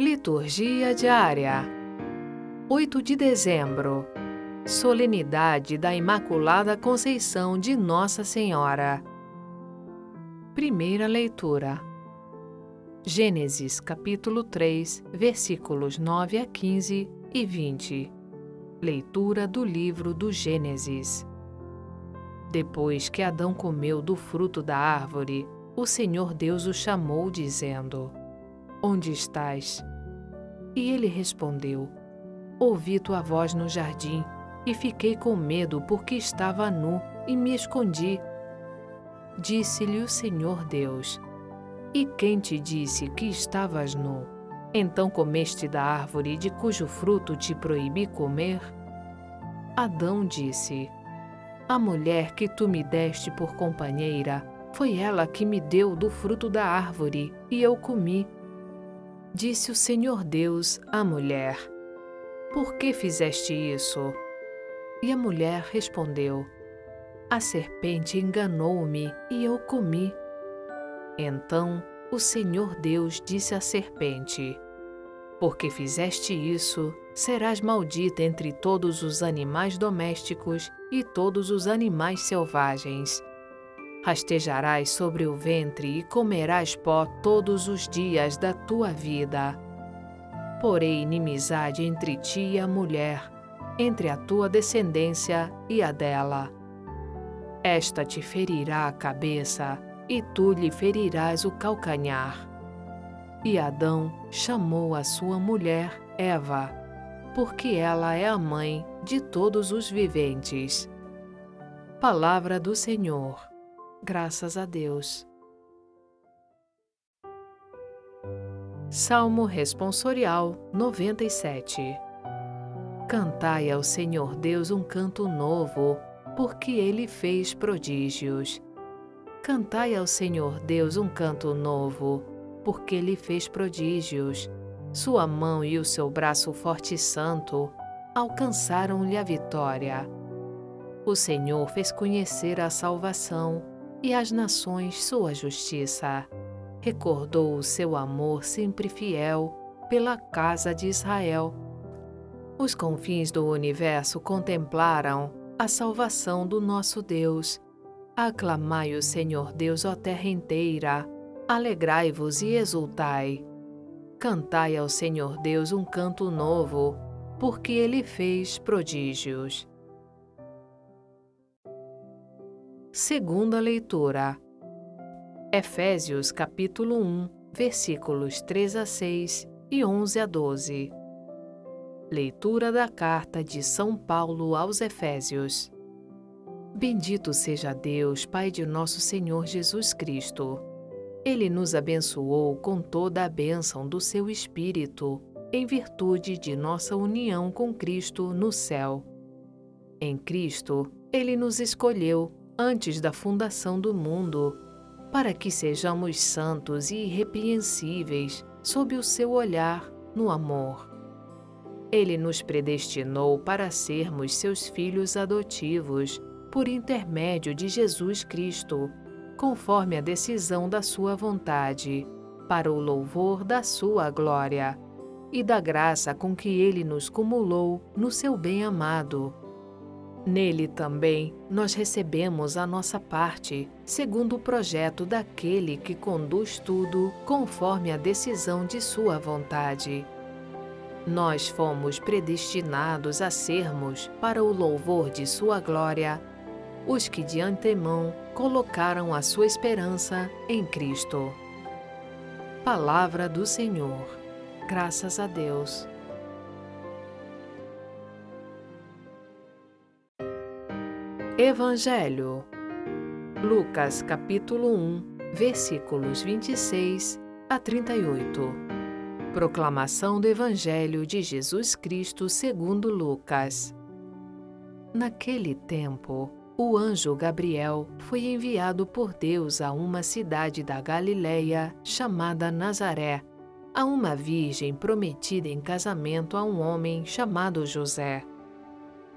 Liturgia diária 8 de dezembro Solenidade da Imaculada Conceição de Nossa Senhora. Primeira leitura. Gênesis capítulo 3, versículos 9 a 15 e 20. Leitura do livro do Gênesis. Depois que Adão comeu do fruto da árvore, o Senhor Deus o chamou, dizendo: Onde estás? E ele respondeu: Ouvi tua voz no jardim e fiquei com medo porque estava nu e me escondi. Disse-lhe o Senhor Deus: E quem te disse que estavas nu? Então comeste da árvore de cujo fruto te proibi comer? Adão disse: A mulher que tu me deste por companheira, foi ela que me deu do fruto da árvore, e eu comi. Disse o Senhor Deus à mulher: Por que fizeste isso? E a mulher respondeu: A serpente enganou-me e eu comi. Então o Senhor Deus disse à serpente: Porque fizeste isso, serás maldita entre todos os animais domésticos e todos os animais selvagens. Rastejarás sobre o ventre e comerás pó todos os dias da tua vida. Porém, inimizade entre ti e a mulher, entre a tua descendência e a dela. Esta te ferirá a cabeça, e tu lhe ferirás o calcanhar. E Adão chamou a sua mulher Eva, porque ela é a mãe de todos os viventes. Palavra do Senhor. Graças a Deus. Salmo Responsorial 97 Cantai ao Senhor Deus um canto novo, porque Ele fez prodígios. Cantai ao Senhor Deus um canto novo, porque Ele fez prodígios. Sua mão e o seu braço forte e santo alcançaram-lhe a vitória. O Senhor fez conhecer a salvação e às nações sua justiça. Recordou o seu amor sempre fiel pela casa de Israel os confins do universo contemplaram a salvação do nosso Deus. Aclamai o Senhor Deus, ó terra inteira, alegrai-vos e exultai. Cantai ao Senhor Deus um canto novo, porque ele fez prodígios. Segunda leitura. Efésios capítulo 1, versículos 3 a 6 e 11 a 12. Leitura da carta de São Paulo aos Efésios. Bendito seja Deus, Pai de nosso Senhor Jesus Cristo. Ele nos abençoou com toda a bênção do seu Espírito, em virtude de nossa união com Cristo no céu. Em Cristo, ele nos escolheu antes da fundação do mundo, para que sejamos santos e irrepreensíveis sob o seu olhar no amor ele nos predestinou para sermos seus filhos adotivos por intermédio de Jesus Cristo, conforme a decisão da Sua vontade, para o louvor da Sua glória e da graça com que Ele nos cumulou no seu bem-amado. Nele também nós recebemos a nossa parte, segundo o projeto daquele que conduz tudo conforme a decisão de Sua vontade nós fomos predestinados a sermos, para o louvor de Sua glória, os que de antemão colocaram a sua esperança em Cristo. Palavra do Senhor. Graças a Deus. Evangelho. Lucas capítulo 1, versículos 26 a 38. Proclamação do Evangelho de Jesus Cristo segundo Lucas. Naquele tempo, o anjo Gabriel foi enviado por Deus a uma cidade da Galileia chamada Nazaré, a uma virgem prometida em casamento a um homem chamado José.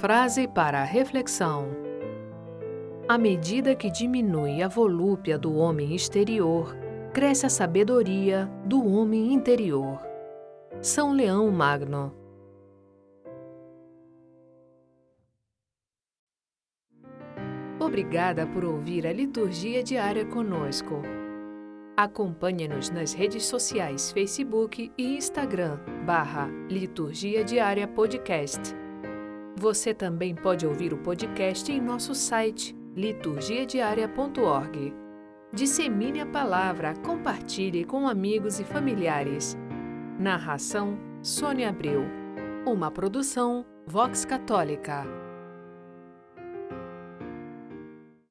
Frase para a reflexão. À medida que diminui a volúpia do homem exterior, cresce a sabedoria do homem interior. São Leão Magno. Obrigada por ouvir a liturgia diária conosco. Acompanhe-nos nas redes sociais Facebook e Instagram, barra Liturgia Diária Podcast. Você também pode ouvir o podcast em nosso site liturgiadiaria.org. Dissemine a palavra, compartilhe com amigos e familiares. Narração Sônia Abreu. Uma produção Vox Católica.